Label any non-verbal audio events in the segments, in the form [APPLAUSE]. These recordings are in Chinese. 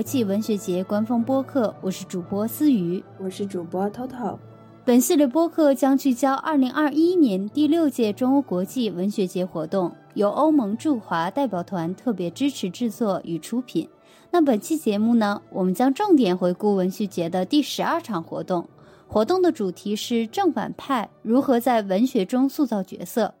国际文学节官方播客，我是主播思雨，我是主播 Toto。本系列播客将聚焦2021年第六届中欧国际文学节活动，由欧盟驻华代表团特别支持制作与出品。那本期节目呢，我们将重点回顾文学节的第十二场活动，活动的主题是正反派如何在文学中塑造角色。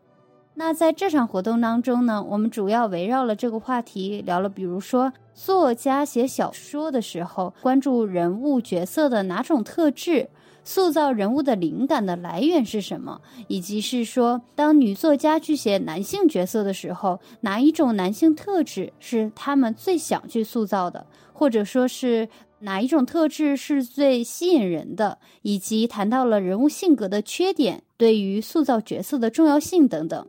那在这场活动当中呢，我们主要围绕了这个话题聊了，比如说作家写小说的时候，关注人物角色的哪种特质，塑造人物的灵感的来源是什么，以及是说当女作家去写男性角色的时候，哪一种男性特质是他们最想去塑造的，或者说是哪一种特质是最吸引人的，以及谈到了人物性格的缺点对于塑造角色的重要性等等。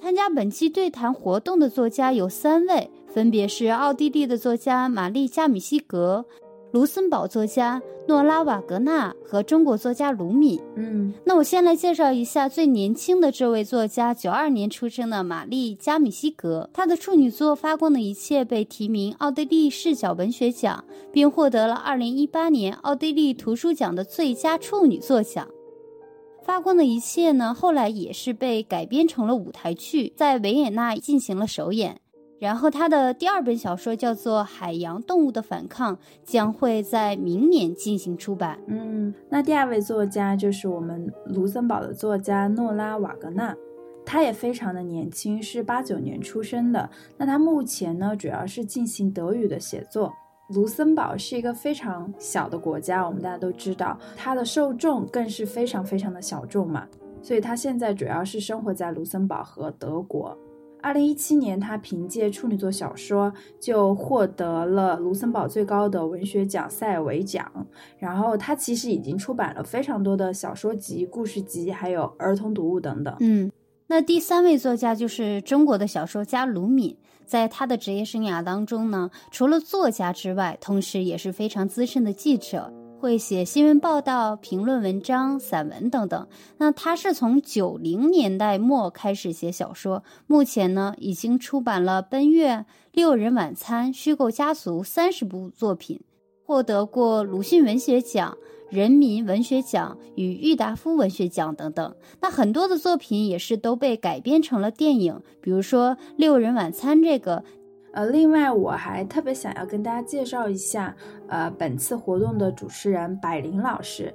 参加本期对谈活动的作家有三位，分别是奥地利的作家玛丽加米西格、卢森堡作家诺拉瓦格纳和中国作家卢米。嗯，那我先来介绍一下最年轻的这位作家，九二年出生的玛丽加米西格。她的处女作《发光的一切》被提名奥地利视角文学奖，并获得了二零一八年奥地利图书奖的最佳处女作奖。发光的一切呢，后来也是被改编成了舞台剧，在维也纳进行了首演。然后他的第二本小说叫做《海洋动物的反抗》，将会在明年进行出版。嗯，那第二位作家就是我们卢森堡的作家诺拉瓦格纳，他也非常的年轻，是八九年出生的。那他目前呢，主要是进行德语的写作。卢森堡是一个非常小的国家，我们大家都知道，它的受众更是非常非常的小众嘛，所以他现在主要是生活在卢森堡和德国。二零一七年，他凭借处女作小说就获得了卢森堡最高的文学奖塞尔维奖。然后他其实已经出版了非常多的小说集、故事集，还有儿童读物等等。嗯，那第三位作家就是中国的小说家卢敏。在他的职业生涯当中呢，除了作家之外，同时也是非常资深的记者，会写新闻报道、评论文章、散文等等。那他是从九零年代末开始写小说，目前呢已经出版了《奔月》《六人晚餐》《虚构家族》三十部作品，获得过鲁迅文学奖。人民文学奖与郁达夫文学奖等等，那很多的作品也是都被改编成了电影，比如说《六人晚餐》这个。呃，另外我还特别想要跟大家介绍一下，呃，本次活动的主持人百灵老师。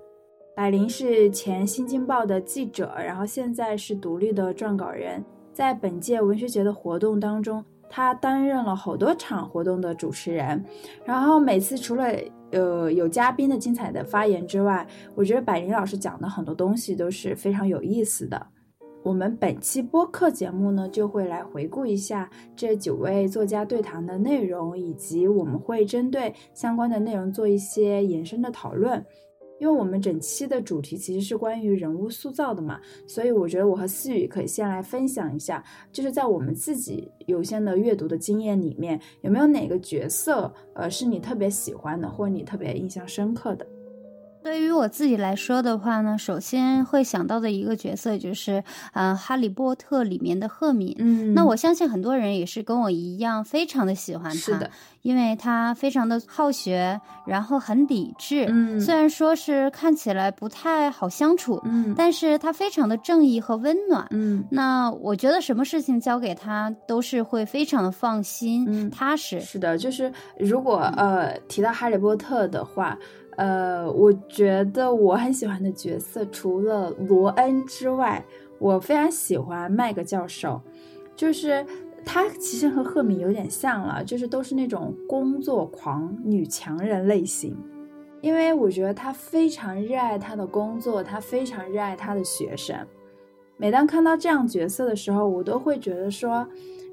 百灵是前《新京报》的记者，然后现在是独立的撰稿人，在本届文学节的活动当中，他担任了好多场活动的主持人，然后每次除了呃，有嘉宾的精彩的发言之外，我觉得百灵老师讲的很多东西都是非常有意思的。我们本期播客节目呢，就会来回顾一下这九位作家对谈的内容，以及我们会针对相关的内容做一些延伸的讨论。因为我们整期的主题其实是关于人物塑造的嘛，所以我觉得我和思雨可以先来分享一下，就是在我们自己有限的阅读的经验里面，有没有哪个角色，呃，是你特别喜欢的，或者你特别印象深刻的？对于我自己来说的话呢，首先会想到的一个角色就是，呃，《哈利波特》里面的赫敏。嗯，那我相信很多人也是跟我一样，非常的喜欢他。是的，因为他非常的好学，然后很理智。嗯，虽然说是看起来不太好相处，嗯，但是他非常的正义和温暖。嗯，那我觉得什么事情交给他都是会非常的放心、嗯踏实。是的，就是如果呃提到《哈利波特》的话。呃，我觉得我很喜欢的角色，除了罗恩之外，我非常喜欢麦格教授。就是他其实和赫敏有点像了，就是都是那种工作狂女强人类型。因为我觉得他非常热爱他的工作，他非常热爱他的学生。每当看到这样角色的时候，我都会觉得说，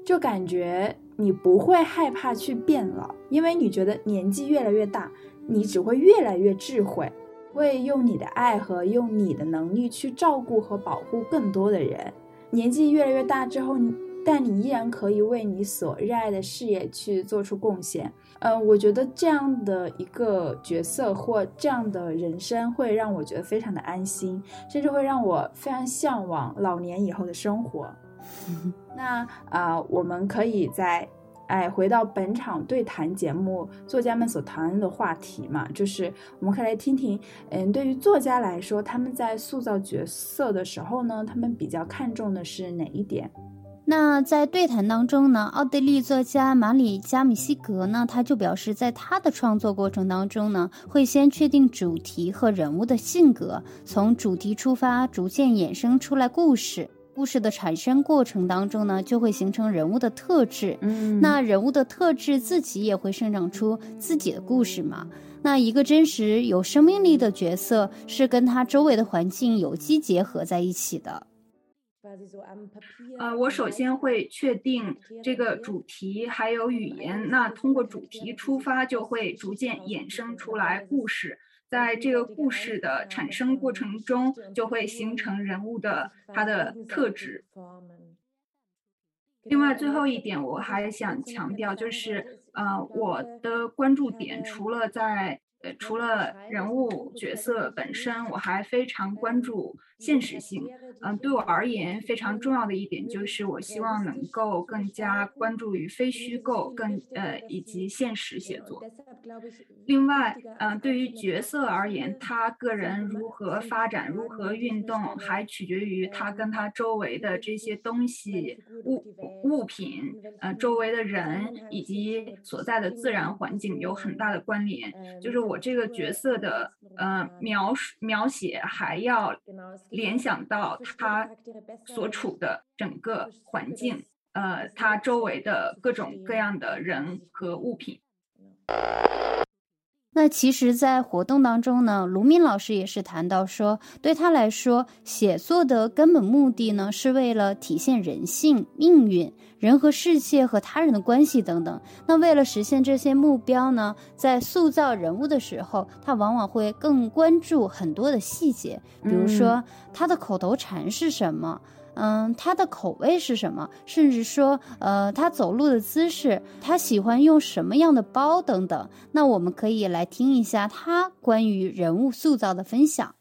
就感觉你不会害怕去变老，因为你觉得年纪越来越大。你只会越来越智慧，会用你的爱和用你的能力去照顾和保护更多的人。年纪越来越大之后，但你依然可以为你所热爱的事业去做出贡献。嗯，我觉得这样的一个角色或这样的人生会让我觉得非常的安心，甚至会让我非常向往老年以后的生活。[LAUGHS] 那啊，我们可以在。哎，回到本场对谈节目，作家们所谈论的话题嘛，就是我们可以来听听，嗯，对于作家来说，他们在塑造角色的时候呢，他们比较看重的是哪一点？那在对谈当中呢，奥地利作家马里加米西格呢，他就表示，在他的创作过程当中呢，会先确定主题和人物的性格，从主题出发，逐渐衍生出来故事。故事的产生过程当中呢，就会形成人物的特质。嗯，那人物的特质自己也会生长出自己的故事嘛。那一个真实有生命力的角色，是跟他周围的环境有机结合在一起的。呃，我首先会确定这个主题还有语言，那通过主题出发，就会逐渐衍生出来故事，在这个故事的产生过程中，就会形成人物的他的特质。另外，最后一点我还想强调，就是呃，我的关注点除了在。呃，除了人物角色本身，我还非常关注现实性。嗯，对我而言非常重要的一点就是，我希望能够更加关注于非虚构、更呃以及现实写作。另外，嗯，对于角色而言，他个人如何发展、如何运动，还取决于他跟他周围的这些东西、物物品、呃周围的人以及所在的自然环境有很大的关联。就是我。我这个角色的呃描述描写还要联想到他所处的整个环境，呃，他周围的各种各样的人和物品。[LAUGHS] 那其实，在活动当中呢，卢敏老师也是谈到说，对他来说，写作的根本目的呢，是为了体现人性、命运、人和世界和他人的关系等等。那为了实现这些目标呢，在塑造人物的时候，他往往会更关注很多的细节，比如说他的口头禅是什么。嗯，嗯他的口味是什么？甚至说，呃，他走路的姿势，他喜欢用什么样的包等等。那我们可以来听一下他关于人物塑造的分享。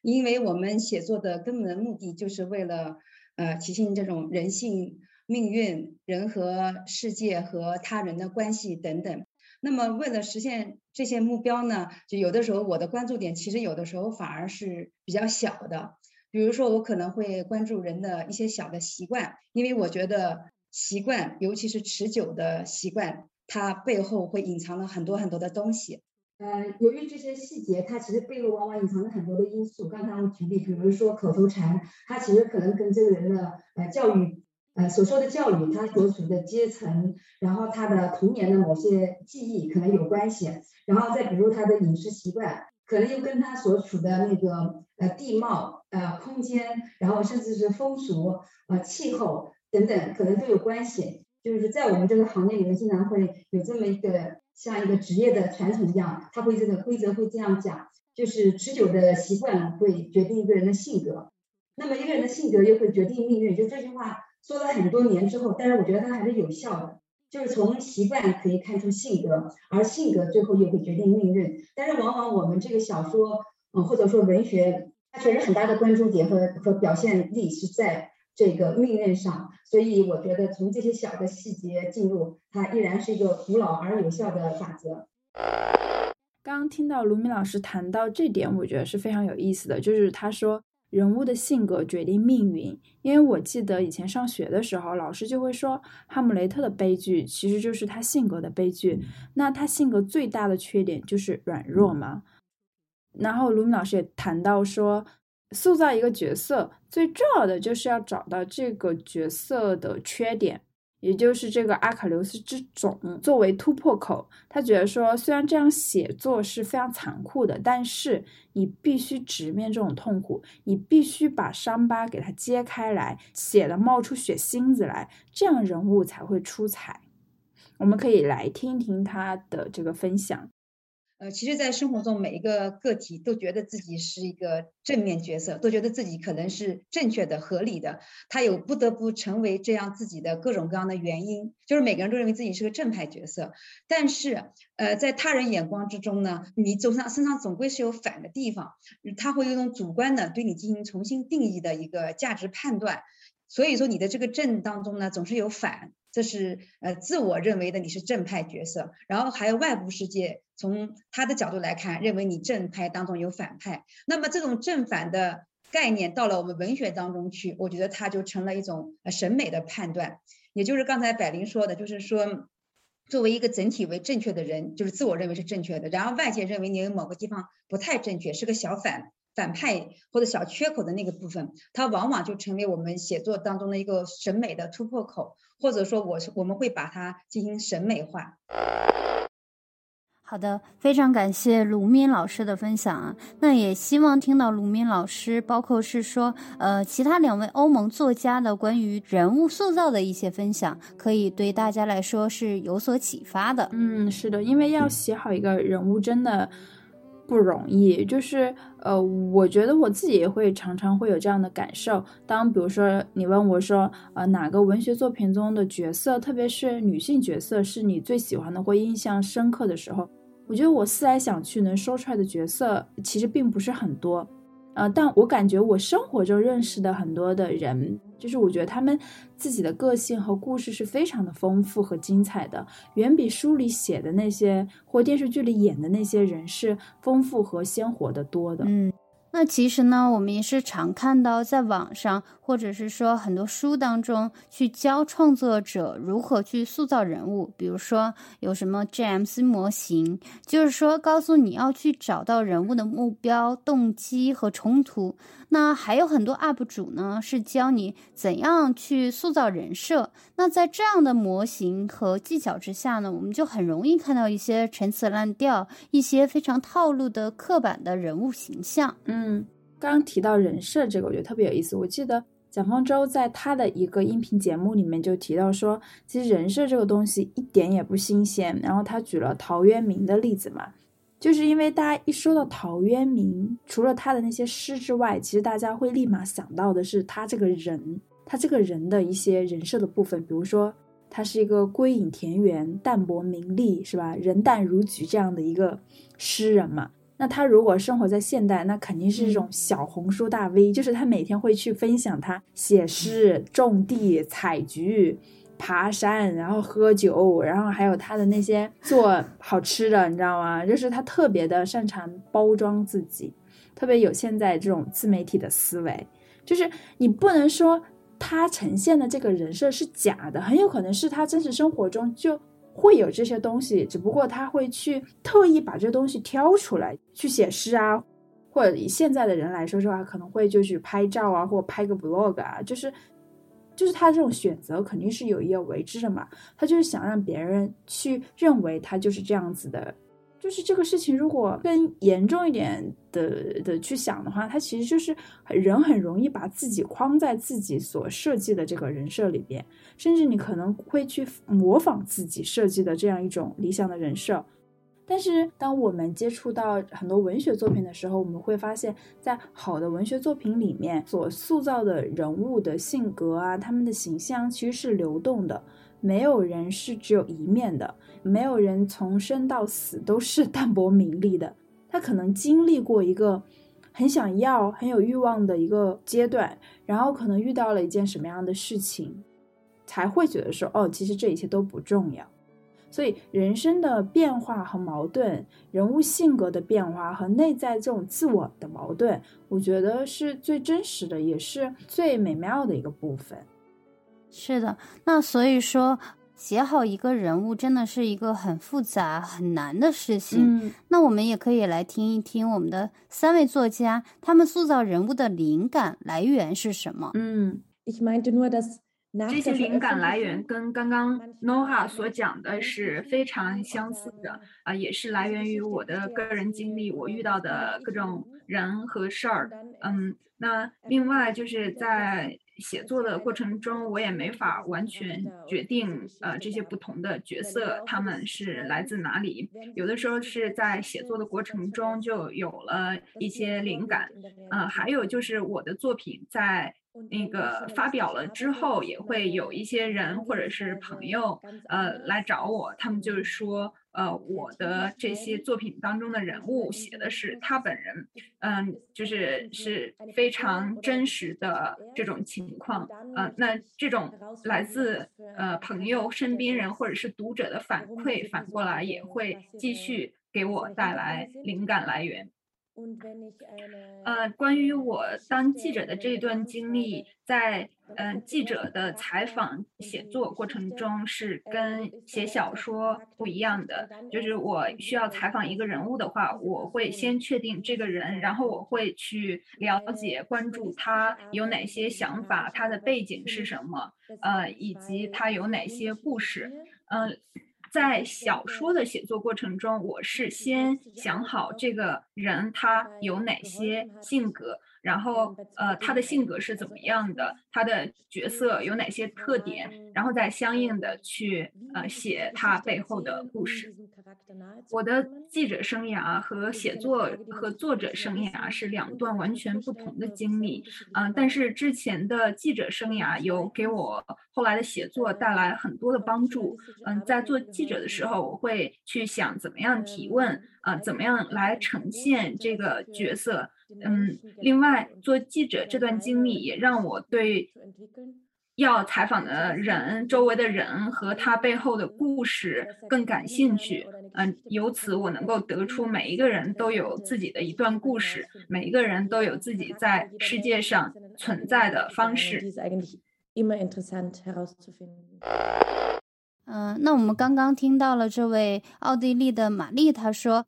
因为我们写作的根本的目的就是为了，呃，体现这种人性、命运、人和世界和他人的关系等等。那么，为了实现这些目标呢，就有的时候我的关注点其实有的时候反而是比较小的。比如说，我可能会关注人的一些小的习惯，因为我觉得习惯，尤其是持久的习惯，它背后会隐藏了很多很多的东西。呃，由于这些细节，它其实背后往往隐藏了很多的因素。刚才我举例，比如说口头禅，它其实可能跟这个人的呃教育，呃所说的教育，他所处的阶层，然后他的童年的某些记忆可能有关系。然后再比如他的饮食习惯。可能又跟他所处的那个呃地貌、呃空间，然后甚至是风俗、呃气候等等，可能都有关系。就是在我们这个行业里面，经常会有这么一个像一个职业的传统一样，他会这个规则会这样讲，就是持久的习惯会决定一个人的性格，那么一个人的性格又会决定命运。就这句话说了很多年之后，但是我觉得它还是有效的。就是从习惯可以看出性格，而性格最后又会决定命运。但是往往我们这个小说，嗯，或者说文学，它确实很大的关注点和和表现力是在这个命运上。所以我觉得从这些小的细节进入，它依然是一个古老而有效的法则。刚听到卢米老师谈到这点，我觉得是非常有意思的，就是他说。人物的性格决定命运，因为我记得以前上学的时候，老师就会说，哈姆雷特的悲剧其实就是他性格的悲剧。那他性格最大的缺点就是软弱嘛。然后卢米老师也谈到说，塑造一个角色最重要的就是要找到这个角色的缺点。也就是这个阿卡琉斯之种作为突破口，他觉得说，虽然这样写作是非常残酷的，但是你必须直面这种痛苦，你必须把伤疤给它揭开来，写的冒出血星子来，这样人物才会出彩。我们可以来听一听他的这个分享。呃，其实，在生活中，每一个个体都觉得自己是一个正面角色，都觉得自己可能是正确的、合理的。他有不得不成为这样自己的各种各样的原因，就是每个人都认为自己是个正派角色。但是，呃，在他人眼光之中呢，你总上身上总归是有反的地方，他会有一种主观的对你进行重新定义的一个价值判断。所以说，你的这个正当中呢，总是有反。这是呃自我认为的你是正派角色，然后还有外部世界从他的角度来看，认为你正派当中有反派。那么这种正反的概念到了我们文学当中去，我觉得它就成了一种审美的判断，也就是刚才百灵说的，就是说作为一个整体为正确的人，就是自我认为是正确的，然后外界认为你有某个地方不太正确，是个小反。反派或者小缺口的那个部分，它往往就成为我们写作当中的一个审美的突破口，或者说，我是我们会把它进行审美化。好的，非常感谢卢敏老师的分享啊。那也希望听到卢敏老师，包括是说，呃，其他两位欧盟作家的关于人物塑造的一些分享，可以对大家来说是有所启发的。嗯，是的，因为要写好一个人物，真的。不容易，就是呃，我觉得我自己也会常常会有这样的感受。当比如说你问我说，呃，哪个文学作品中的角色，特别是女性角色，是你最喜欢的或印象深刻的时候，我觉得我思来想去能说出来的角色其实并不是很多。呃，但我感觉我生活中认识的很多的人，就是我觉得他们自己的个性和故事是非常的丰富和精彩的，远比书里写的那些或电视剧里演的那些人是丰富和鲜活的多的。嗯。那其实呢，我们也是常看到在网上，或者是说很多书当中去教创作者如何去塑造人物。比如说有什么 James 模型，就是说告诉你要去找到人物的目标、动机和冲突。那还有很多 UP 主呢，是教你怎样去塑造人设。那在这样的模型和技巧之下呢，我们就很容易看到一些陈词滥调、一些非常套路的刻板的人物形象。嗯，刚刚提到人设这个，我觉得特别有意思。我记得蒋方舟在他的一个音频节目里面就提到说，其实人设这个东西一点也不新鲜。然后他举了陶渊明的例子嘛。就是因为大家一说到陶渊明，除了他的那些诗之外，其实大家会立马想到的是他这个人，他这个人的一些人设的部分，比如说他是一个归隐田园、淡泊名利，是吧？人淡如菊这样的一个诗人嘛。那他如果生活在现代，那肯定是这种小红书大 V，就是他每天会去分享他写诗、种地、采菊。爬山，然后喝酒，然后还有他的那些做好吃的，你知道吗？就是他特别的擅长包装自己，特别有现在这种自媒体的思维。就是你不能说他呈现的这个人设是假的，很有可能是他真实生活中就会有这些东西，只不过他会去特意把这东西挑出来去写诗啊，或者以现在的人来说的话，可能会就是拍照啊，或拍个 vlog 啊，就是。就是他这种选择肯定是有意而为之的嘛，他就是想让别人去认为他就是这样子的。就是这个事情如果更严重一点的的去想的话，它其实就是人很容易把自己框在自己所设计的这个人设里边，甚至你可能会去模仿自己设计的这样一种理想的人设。但是，当我们接触到很多文学作品的时候，我们会发现，在好的文学作品里面所塑造的人物的性格啊，他们的形象其实是流动的，没有人是只有一面的，没有人从生到死都是淡泊名利的。他可能经历过一个很想要、很有欲望的一个阶段，然后可能遇到了一件什么样的事情，才会觉得说，哦，其实这一切都不重要。所以，人生的变化和矛盾，人物性格的变化和内在这种自我的矛盾，我觉得是最真实的，也是最美妙的一个部分。是的，那所以说，写好一个人物真的是一个很复杂、很难的事情。嗯，那我们也可以来听一听我们的三位作家，他们塑造人物的灵感来源是什么？嗯。这些灵感来源跟刚刚 Noha 所讲的是非常相似的啊，也是来源于我的个人经历，我遇到的各种人和事儿。嗯，那另外就是在写作的过程中，我也没法完全决定呃这些不同的角色他们是来自哪里，有的时候是在写作的过程中就有了一些灵感。呃，还有就是我的作品在。那个发表了之后，也会有一些人或者是朋友，呃，来找我，他们就是说，呃，我的这些作品当中的人物写的是他本人，嗯，就是是非常真实的这种情况，呃，那这种来自呃朋友、身边人或者是读者的反馈，反过来也会继续给我带来灵感来源。呃，关于我当记者的这段经历，在嗯记者的采访写作过程中是跟写小说不一样的。就是我需要采访一个人物的话，我会先确定这个人，然后我会去了解、关注他有哪些想法，他的背景是什么，呃，以及他有哪些故事，嗯。在小说的写作过程中，我是先想好这个人他有哪些性格。然后，呃，他的性格是怎么样的？他的角色有哪些特点？然后再相应的去呃写他背后的故事。我的记者生涯和写作和作者生涯是两段完全不同的经历，嗯，但是之前的记者生涯有给我后来的写作带来很多的帮助。嗯，在做记者的时候，我会去想怎么样提问，啊，怎么样来呈现这个角色。嗯，另外做记者这段经历也让我对要采访的人、周围的人和他背后的故事更感兴趣。嗯，由此我能够得出每一个人都有自己的一段故事，每一个人都有自己在世界上存在的方式。嗯，那我们刚刚听到了这位奥地利的玛丽，她说。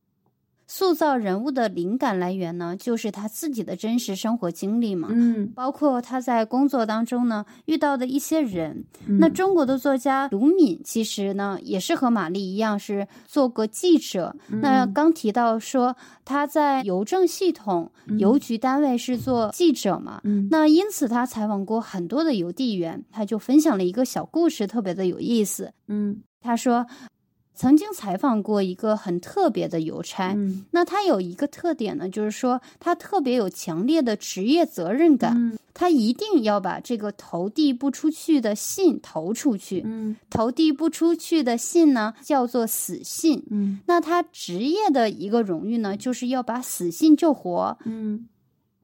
塑造人物的灵感来源呢，就是他自己的真实生活经历嘛。嗯，包括他在工作当中呢遇到的一些人。那中国的作家卢敏其实呢也是和玛丽一样是做过记者。那刚提到说他在邮政系统、邮局单位是做记者嘛。嗯，那因此他采访过很多的邮递员，他就分享了一个小故事，特别的有意思。嗯，他说。曾经采访过一个很特别的邮差，那他有一个特点呢，就是说他特别有强烈的职业责任感，他一定要把这个投递不出去的信投出去。投递不出去的信呢，叫做死信。那他职业的一个荣誉呢，就是要把死信救活。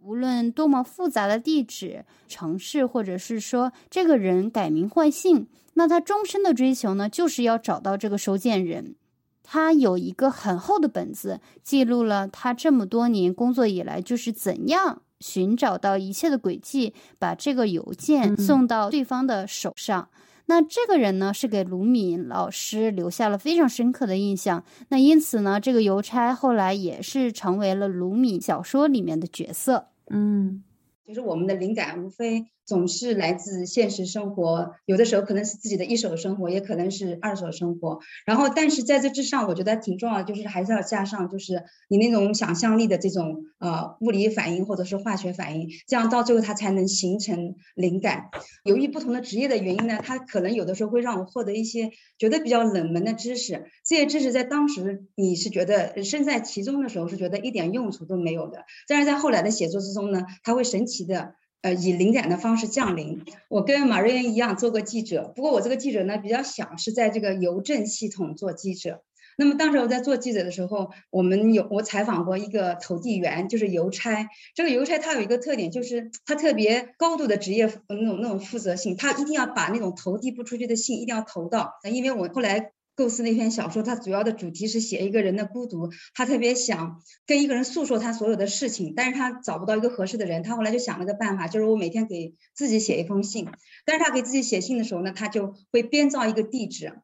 无论多么复杂的地址、城市，或者是说这个人改名换姓。那他终身的追求呢，就是要找到这个收件人。他有一个很厚的本子，记录了他这么多年工作以来，就是怎样寻找到一切的轨迹，把这个邮件送到对方的手上。那这个人呢，是给卢敏老师留下了非常深刻的印象。那因此呢，这个邮差后来也是成为了卢敏小说里面的角色。嗯，就是我们的灵感无非。总是来自现实生活，有的时候可能是自己的一手生活，也可能是二手生活。然后，但是在这之上，我觉得挺重要的，就是还是要加上，就是你那种想象力的这种呃物理反应或者是化学反应，这样到最后它才能形成灵感。由于不同的职业的原因呢，它可能有的时候会让我获得一些觉得比较冷门的知识，这些知识在当时你是觉得身在其中的时候是觉得一点用处都没有的，但是在后来的写作之中呢，它会神奇的。呃，以灵感的方式降临。我跟马瑞恩一样做过记者，不过我这个记者呢比较小，是在这个邮政系统做记者。那么当时我在做记者的时候，我们有我采访过一个投递员，就是邮差。这个邮差他有一个特点，就是他特别高度的职业那种那种负责性，他一定要把那种投递不出去的信一定要投到。因为我后来。构思那篇小说，它主要的主题是写一个人的孤独，他特别想跟一个人诉说他所有的事情，但是他找不到一个合适的人，他后来就想了个办法，就是我每天给自己写一封信，但是他给自己写信的时候呢，他就会编造一个地址，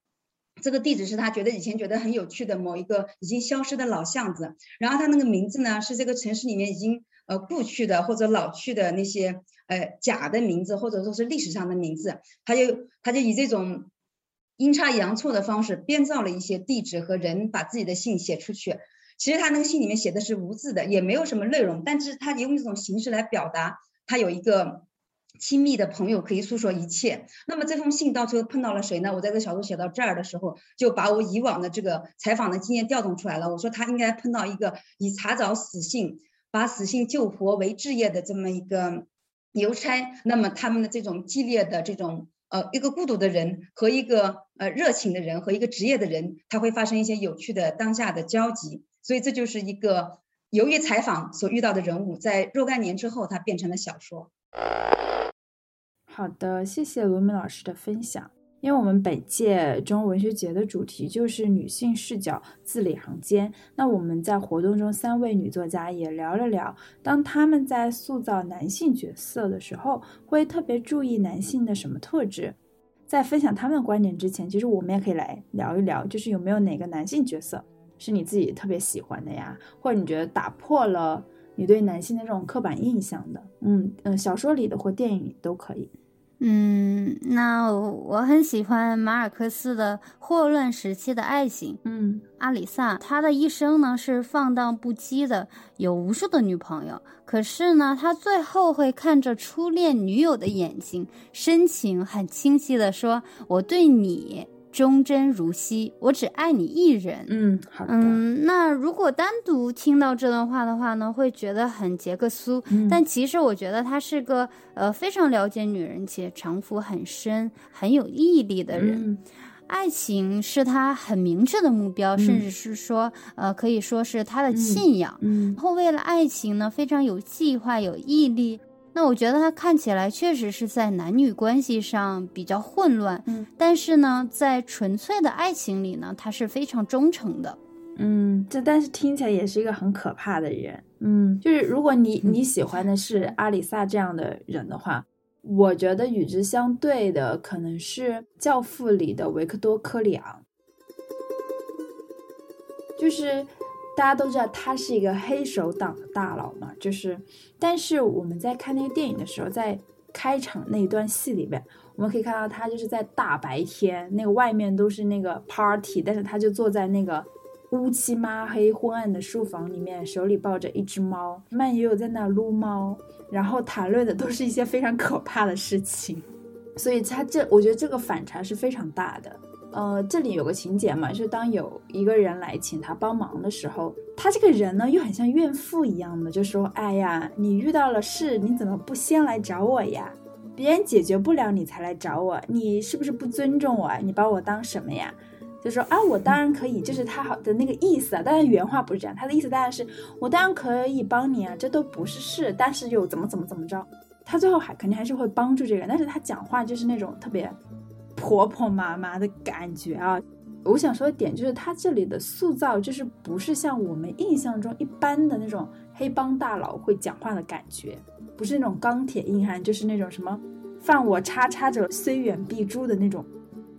这个地址是他觉得以前觉得很有趣的某一个已经消失的老巷子，然后他那个名字呢是这个城市里面已经呃故去的或者老去的那些呃假的名字，或者说是历史上的名字，他就他就以这种。阴差阳错的方式编造了一些地址和人，把自己的信写出去。其实他那个信里面写的是无字的，也没有什么内容，但是他用这种形式来表达，他有一个亲密的朋友可以诉说一切。那么这封信到最后碰到了谁呢？我在这个小说写到这儿的时候，就把我以往的这个采访的经验调动出来了。我说他应该碰到一个以查找死信、把死信救活为置业的这么一个邮差，那么他们的这种激烈的这种呃一个孤独的人和一个呃热情的人和一个职业的人，他会发生一些有趣的当下的交集。所以这就是一个由于采访所遇到的人物，在若干年之后，他变成了小说。好的，谢谢罗敏老师的分享。因为我们本届中文学节的主题就是女性视角字里行间，那我们在活动中三位女作家也聊了聊，当他们在塑造男性角色的时候，会特别注意男性的什么特质。在分享他们的观点之前，其实我们也可以来聊一聊，就是有没有哪个男性角色是你自己特别喜欢的呀，或者你觉得打破了你对男性的这种刻板印象的？嗯嗯，小说里的或电影里都可以。嗯，那我很喜欢马尔克斯的《霍乱时期的爱情》。嗯，阿里萨他的一生呢是放荡不羁的，有无数的女朋友。可是呢，他最后会看着初恋女友的眼睛，深情很清晰的说：“我对你。”忠贞如昔，我只爱你一人。嗯，好的。嗯，那如果单独听到这段话的话呢，会觉得很杰克苏。但其实我觉得他是个呃非常了解女人且城府很深、很有毅力的人。爱情是他很明确的目标，甚至是说呃可以说是他的信仰。嗯，然后为了爱情呢，非常有计划、有毅力。那我觉得他看起来确实是在男女关系上比较混乱，嗯，但是呢，在纯粹的爱情里呢，他是非常忠诚的，嗯，这但是听起来也是一个很可怕的人，嗯，就是如果你你喜欢的是阿里萨这样的人的话，我觉得与之相对的可能是《教父》里的维克多·科里昂，就是。大家都知道他是一个黑手党的大佬嘛，就是，但是我们在看那个电影的时候，在开场那一段戏里边，我们可以看到他就是在大白天，那个外面都是那个 party，但是他就坐在那个乌漆抹黑、昏暗的书房里面，手里抱着一只猫，慢悠悠在那撸猫，然后谈论的都是一些非常可怕的事情，所以他这，我觉得这个反差是非常大的。呃，这里有个情节嘛，就是当有一个人来请他帮忙的时候，他这个人呢又很像怨妇一样的，就说：“哎呀，你遇到了事，你怎么不先来找我呀？别人解决不了你才来找我，你是不是不尊重我啊？你把我当什么呀？”就说：“啊，我当然可以，就是他好的那个意思啊。当然原话不是这样，他的意思当然是我当然可以帮你啊，这都不是事，但是又怎么怎么怎么着？他最后还肯定还是会帮助这个人，但是他讲话就是那种特别。”婆婆妈妈的感觉啊！我想说的点就是，他这里的塑造就是不是像我们印象中一般的那种黑帮大佬会讲话的感觉，不是那种钢铁硬汉，就是那种什么犯我叉叉者虽远必诛的那种。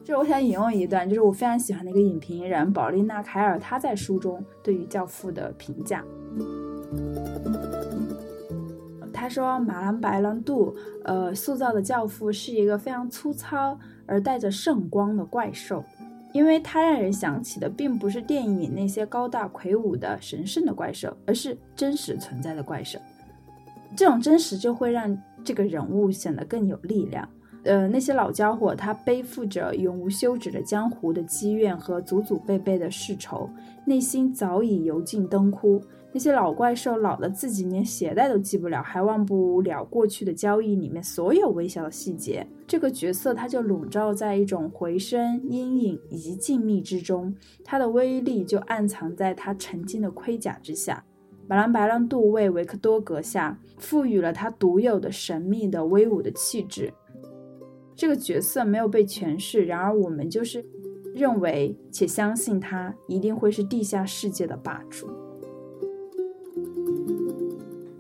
就是我想引用一段，就是我非常喜欢的一个影评人保利娜·凯尔他在书中对于《教父》的评价。他说：“马兰白兰度，呃，塑造的教父是一个非常粗糙而带着圣光的怪兽，因为他让人想起的并不是电影里那些高大魁梧的神圣的怪兽，而是真实存在的怪兽。这种真实就会让这个人物显得更有力量。呃，那些老家伙，他背负着永无休止的江湖的积怨和祖祖辈辈的世仇，内心早已油尽灯枯。”那些老怪兽老的自己连鞋带都系不了，还忘不了过去的交易里面所有微小的细节。这个角色他就笼罩在一种回声、阴影以及静谧之中，他的威力就暗藏在他沉静的盔甲之下。马兰白兰度为维克多阁下赋予了他独有的神秘的威武的气质。这个角色没有被诠释，然而我们就是认为且相信他一定会是地下世界的霸主。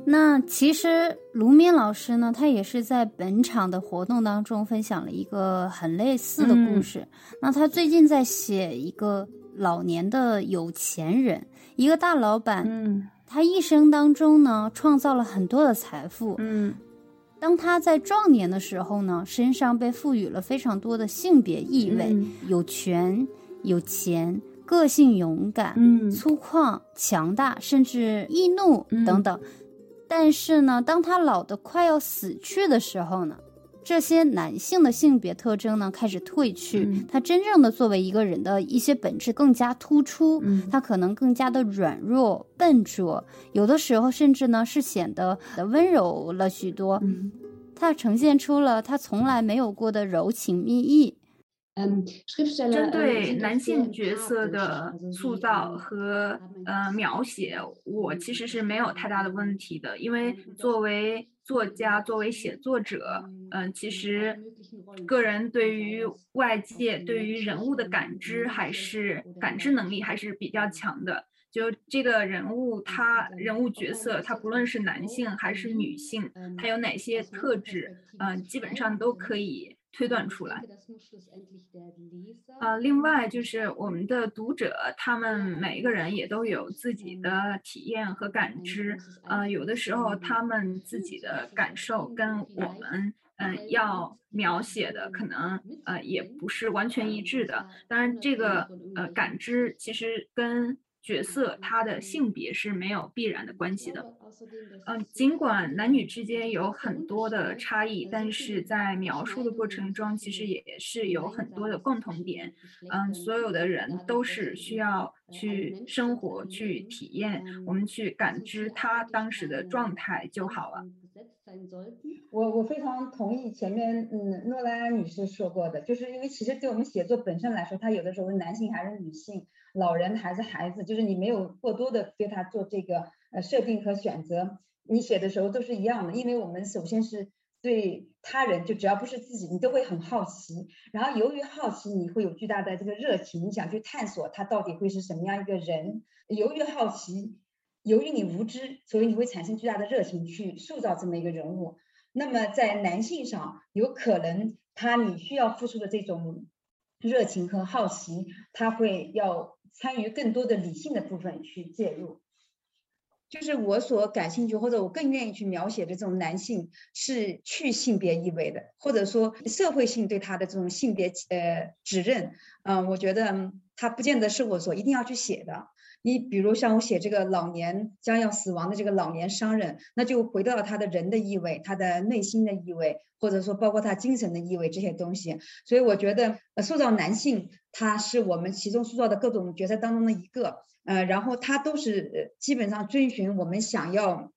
那其实卢敏老师呢，他也是在本场的活动当中分享了一个很类似的故事。那他最近在写一个老年的有钱人，一个大老板。嗯，他一生当中呢，创造了很多的财富。嗯，当他在壮年的时候呢，身上被赋予了非常多的性别意味，有权有钱，个性勇敢，嗯，粗犷强大，甚至易怒等等。但是呢，当他老的快要死去的时候呢，这些男性的性别特征呢开始褪去，他真正的作为一个人的一些本质更加突出，他可能更加的软弱笨拙，有的时候甚至呢是显得温柔了许多。他呈现出了他从来没有过的柔情蜜意。嗯，针对男性角色的塑造和呃描写，我其实是没有太大的问题的，因为作为作家，作为写作者，嗯，其实个人对于外界、对于人物的感知还是感知能力还是比较强的。就这个人物，他人物角色，他不论是男性还是女性，他有哪些特质，嗯，基本上都可以。推断出来。呃，另外就是我们的读者，他们每一个人也都有自己的体验和感知。呃，有的时候他们自己的感受跟我们嗯要描写的可能呃也不是完全一致的。当然，这个呃感知其实跟。角色他的性别是没有必然的关系的，嗯，尽管男女之间有很多的差异，但是在描述的过程中，其实也是有很多的共同点。嗯，所有的人都是需要去生活、去体验，我们去感知他当时的状态就好了。我我非常同意前面嗯诺拉女士说过的，就是因为其实对我们写作本身来说，它有的时候男性还是女性。老人还是孩子，就是你没有过多的对他做这个呃设定和选择，你写的时候都是一样的。因为我们首先是对他人，就只要不是自己，你都会很好奇。然后由于好奇，你会有巨大的这个热情，你想去探索他到底会是什么样一个人。由于好奇，由于你无知，所以你会产生巨大的热情去塑造这么一个人物。那么在男性上，有可能他你需要付出的这种热情和好奇，他会要。参与更多的理性的部分去介入，就是我所感兴趣或者我更愿意去描写的这种男性是去性别意味的，或者说社会性对他的这种性别呃指认，嗯，我觉得他不见得是我所一定要去写的。你比如像我写这个老年将要死亡的这个老年商人，那就回到了他的人的意味，他的内心的意味，或者说包括他精神的意味这些东西。所以我觉得，呃，塑造男性，他是我们其中塑造的各种角色当中的一个，呃，然后他都是基本上遵循我们想要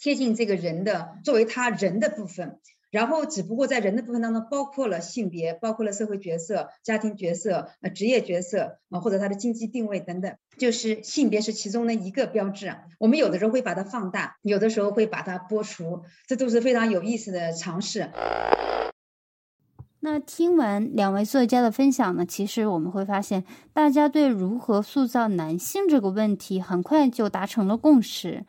贴近这个人的作为他人的部分。然后，只不过在人的部分当中，包括了性别，包括了社会角色、家庭角色、呃职业角色啊，或者他的经济定位等等，就是性别是其中的一个标志。我们有的时候会把它放大，有的时候会把它剥除，这都是非常有意思的尝试。那听完两位作家的分享呢，其实我们会发现，大家对如何塑造男性这个问题，很快就达成了共识。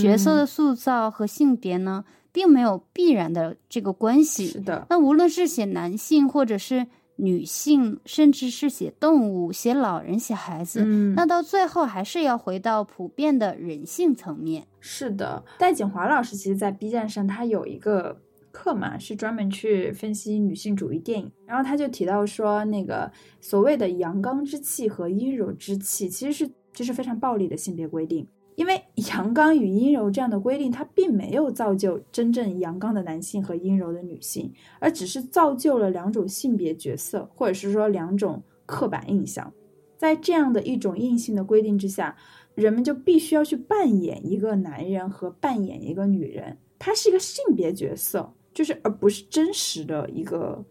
角色的塑造和性别呢？并没有必然的这个关系。是的，那无论是写男性，或者是女性，甚至是写动物、写老人、写孩子，嗯，那到最后还是要回到普遍的人性层面。是的，戴锦华老师其实，在 B 站上他有一个课嘛，是专门去分析女性主义电影，然后他就提到说，那个所谓的阳刚之气和阴柔之气，其实是这是非常暴力的性别规定。因为 [LAUGHS] 阳刚与阴柔这样的规定，它并没有造就真正阳刚的男性和阴柔的女性，而只是造就了两种性别角色，或者是说两种刻板印象。在这样的一种硬性的规定之下，人们就必须要去扮演一个男人和扮演一个女人，它是一个性别角色，就是而不是真实的一个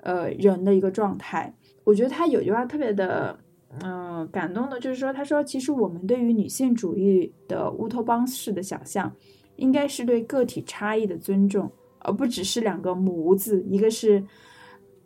呃人的一个状态。我觉得他有句话特别的。嗯，感动的就是说，他说，其实我们对于女性主义的乌托邦式的想象，应该是对个体差异的尊重，而不只是两个模子，一个是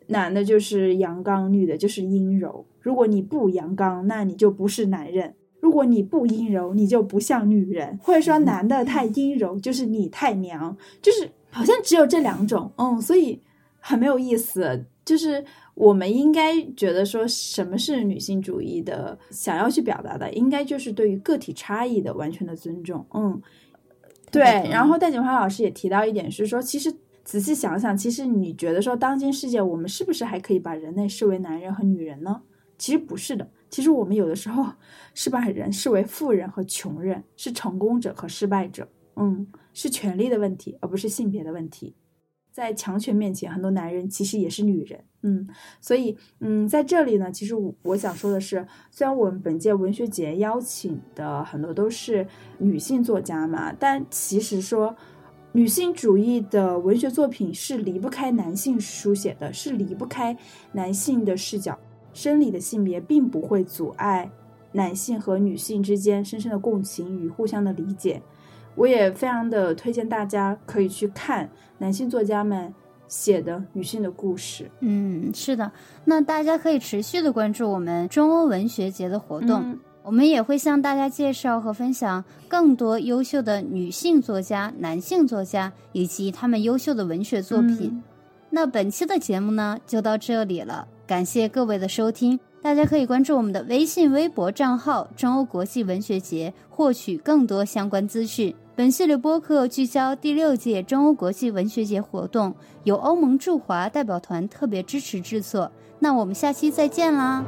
男的，就是阳刚；女的，就是阴柔。如果你不阳刚，那你就不是男人；如果你不阴柔，你就不像女人。或者说，男的太阴柔，就是你太娘，就是好像只有这两种。嗯，所以很没有意思，就是。我们应该觉得说，什么是女性主义的想要去表达的，应该就是对于个体差异的完全的尊重。嗯，对。然后戴锦华老师也提到一点是说，其实仔细想想，其实你觉得说，当今世界我们是不是还可以把人类视为男人和女人呢？其实不是的。其实我们有的时候是把人视为富人和穷人，是成功者和失败者。嗯，是权力的问题，而不是性别的问题。在强权面前，很多男人其实也是女人，嗯，所以，嗯，在这里呢，其实我我想说的是，虽然我们本届文学节邀请的很多都是女性作家嘛，但其实说，女性主义的文学作品是离不开男性书写的，是离不开男性的视角。生理的性别并不会阻碍男性和女性之间深深的共情与互相的理解。我也非常的推荐大家可以去看男性作家们写的女性的故事。嗯，是的，那大家可以持续的关注我们中欧文学节的活动，嗯我们也会向大家介绍和分享更多优秀的女性作家、男性作家以及他们优秀的文学作品。嗯那本期的节目呢，就到这里了，感谢各位的收听。大家可以关注我们的微信、微博账号“中欧国际文学节”，获取更多相关资讯。本系列播客聚焦第六届中欧国际文学节活动，由欧盟驻华代表团特别支持制作。那我们下期再见啦！